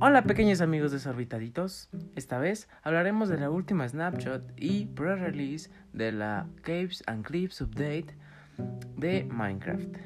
Hola pequeños amigos desorbitaditos, esta vez hablaremos de la última snapshot y pre-release de la Caves and Clips Update de Minecraft.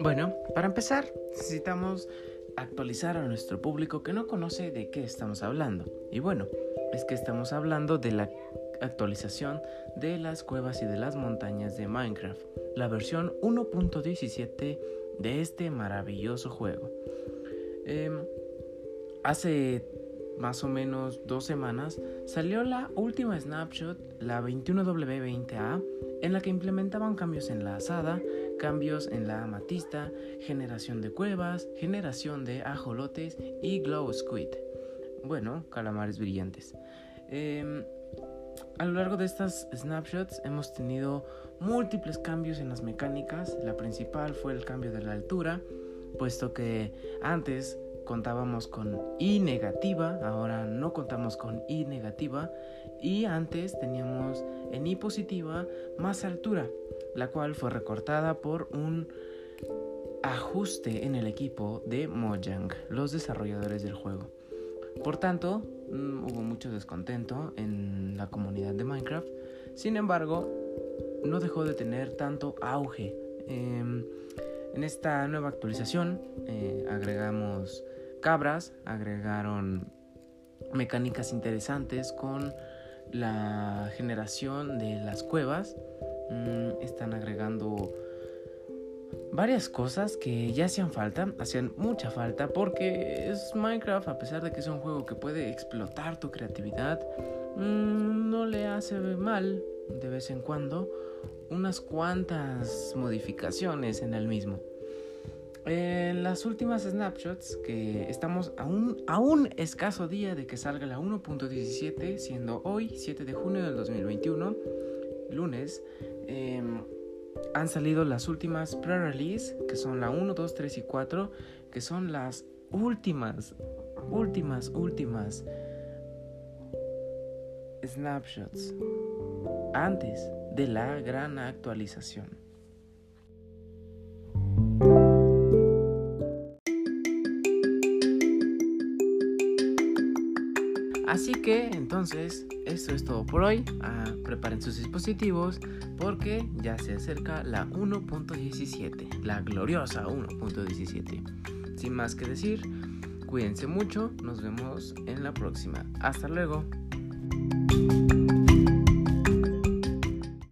Bueno, para empezar necesitamos actualizar a nuestro público que no conoce de qué estamos hablando. Y bueno, es que estamos hablando de la actualización de las cuevas y de las montañas de Minecraft, la versión 1.17 de este maravilloso juego. Em, hace más o menos dos semanas salió la última snapshot, la 21W20A, en la que implementaban cambios en la asada, cambios en la amatista, generación de cuevas, generación de ajolotes y glow squid. Bueno, calamares brillantes. Em, a lo largo de estas snapshots hemos tenido múltiples cambios en las mecánicas. La principal fue el cambio de la altura, puesto que antes contábamos con I negativa, ahora no contamos con I negativa y antes teníamos en I positiva más altura, la cual fue recortada por un ajuste en el equipo de Mojang, los desarrolladores del juego. Por tanto, mm, hubo mucho descontento en la comunidad de Minecraft. Sin embargo, no dejó de tener tanto auge. Em, en esta nueva actualización eh, agregamos cabras, agregaron mecánicas interesantes con la generación de las cuevas. Mm, están agregando varias cosas que ya hacían falta, hacían mucha falta porque es Minecraft, a pesar de que es un juego que puede explotar tu creatividad, mm, no le hace mal de vez en cuando unas cuantas modificaciones en el mismo. En las últimas snapshots, que estamos a un, a un escaso día de que salga la 1.17, siendo hoy 7 de junio del 2021, lunes, eh, han salido las últimas pre-release, que son la 1, 2, 3 y 4, que son las últimas, últimas, últimas snapshots antes de la gran actualización. Así que entonces, esto es todo por hoy. Ah, preparen sus dispositivos porque ya se acerca la 1.17, la gloriosa 1.17. Sin más que decir, cuídense mucho, nos vemos en la próxima. Hasta luego.